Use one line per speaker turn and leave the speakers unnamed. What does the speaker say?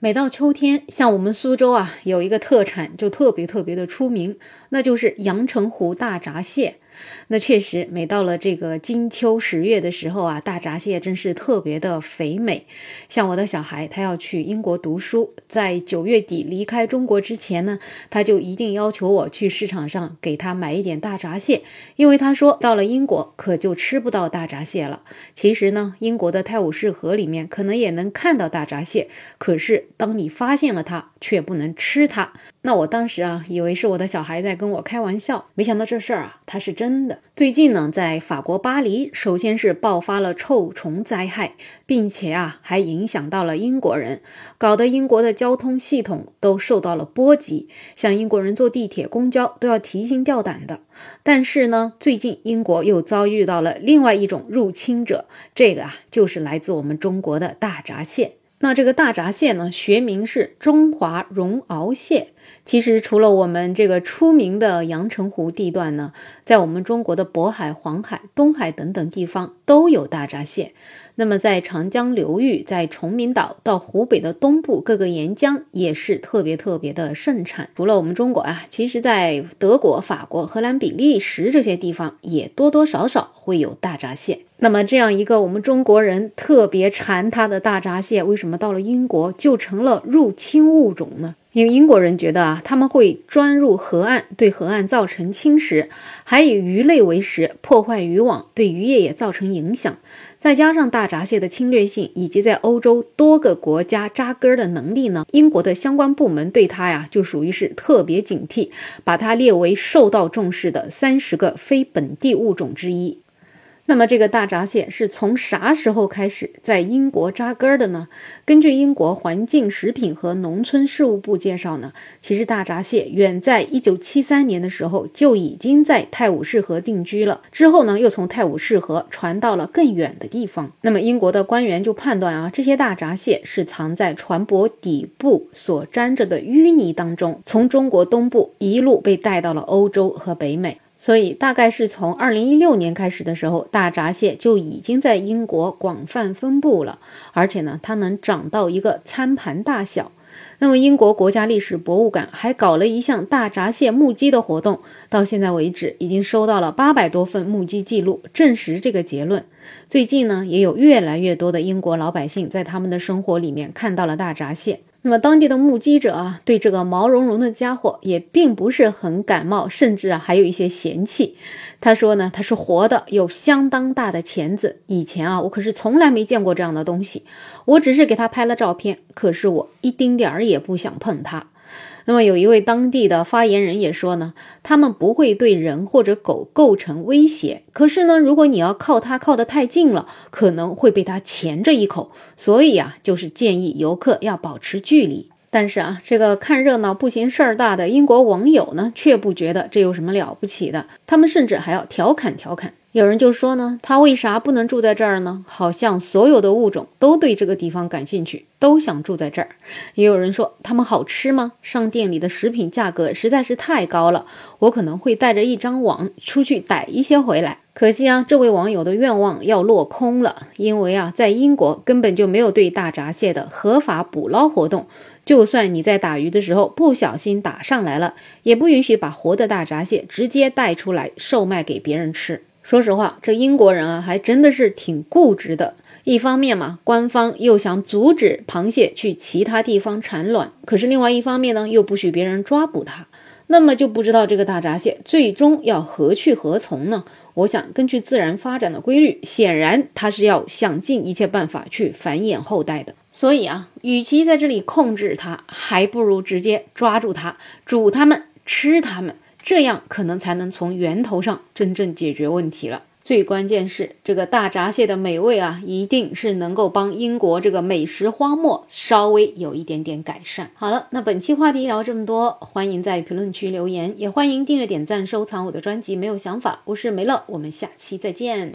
每到秋天，像我们苏州啊，有一个特产就特别特别的出名，那就是阳澄湖大闸蟹。那确实，每到了这个金秋十月的时候啊，大闸蟹真是特别的肥美。像我的小孩，他要去英国读书，在九月底离开中国之前呢，他就一定要求我去市场上给他买一点大闸蟹，因为他说到了英国可就吃不到大闸蟹了。其实呢，英国的泰晤士河里面可能也能看到大闸蟹，可是当你发现了它，却不能吃它。那我当时啊，以为是我的小孩在跟我开玩笑，没想到这事儿啊，他是真真的。最近呢，在法国巴黎，首先是爆发了臭虫灾害，并且啊，还影响到了英国人，搞得英国的交通系统都受到了波及，像英国人坐地铁、公交都要提心吊胆的。但是呢，最近英国又遭遇到了另外一种入侵者，这个啊，就是来自我们中国的大闸蟹。那这个大闸蟹呢，学名是中华绒螯蟹。其实除了我们这个出名的阳澄湖地段呢，在我们中国的渤海、黄海、东海等等地方都有大闸蟹。那么在长江流域，在崇明岛到湖北的东部各个沿江也是特别特别的盛产。除了我们中国啊，其实在德国、法国、荷兰、比利时这些地方也多多少少会有大闸蟹。那么这样一个我们中国人特别馋它的大闸蟹，为什么怎么到了英国就成了入侵物种呢？因为英国人觉得啊，他们会钻入河岸，对河岸造成侵蚀，还以鱼类为食，破坏渔网，对渔业也造成影响。再加上大闸蟹的侵略性以及在欧洲多个国家扎根的能力呢，英国的相关部门对它呀就属于是特别警惕，把它列为受到重视的三十个非本地物种之一。那么这个大闸蟹是从啥时候开始在英国扎根的呢？根据英国环境、食品和农村事务部介绍呢，其实大闸蟹远在1973年的时候就已经在泰晤士河定居了，之后呢又从泰晤士河传到了更远的地方。那么英国的官员就判断啊，这些大闸蟹是藏在船舶底部所沾着的淤泥当中，从中国东部一路被带到了欧洲和北美。所以，大概是从二零一六年开始的时候，大闸蟹就已经在英国广泛分布了，而且呢，它能长到一个餐盘大小。那么，英国国家历史博物馆还搞了一项大闸蟹目击的活动，到现在为止，已经收到了八百多份目击记录，证实这个结论。最近呢，也有越来越多的英国老百姓在他们的生活里面看到了大闸蟹。那么当地的目击者啊，对这个毛茸茸的家伙也并不是很感冒，甚至啊还有一些嫌弃。他说呢，它是活的，有相当大的钳子。以前啊，我可是从来没见过这样的东西。我只是给他拍了照片，可是我一丁点儿也不想碰它。那么有一位当地的发言人也说呢，他们不会对人或者狗构成威胁，可是呢，如果你要靠它靠得太近了，可能会被它钳着一口，所以啊，就是建议游客要保持距离。但是啊，这个看热闹不嫌事儿大的英国网友呢，却不觉得这有什么了不起的，他们甚至还要调侃调侃。有人就说呢，他为啥不能住在这儿呢？好像所有的物种都对这个地方感兴趣，都想住在这儿。也有人说，他们好吃吗？商店里的食品价格实在是太高了，我可能会带着一张网出去逮一些回来。可惜啊，这位网友的愿望要落空了，因为啊，在英国根本就没有对大闸蟹的合法捕捞活动。就算你在打鱼的时候不小心打上来了，也不允许把活的大闸蟹直接带出来售卖给别人吃。说实话，这英国人啊，还真的是挺固执的。一方面嘛，官方又想阻止螃蟹去其他地方产卵，可是另外一方面呢，又不许别人抓捕它。那么就不知道这个大闸蟹最终要何去何从呢？我想，根据自然发展的规律，显然它是要想尽一切办法去繁衍后代的。所以啊，与其在这里控制它，还不如直接抓住它，煮它们，吃它们。这样可能才能从源头上真正解决问题了。最关键是这个大闸蟹的美味啊，一定是能够帮英国这个美食荒漠稍微有一点点改善。好了，那本期话题聊这么多，欢迎在评论区留言，也欢迎订阅、点赞、收藏我的专辑。没有想法，我是梅乐，我们下期再见。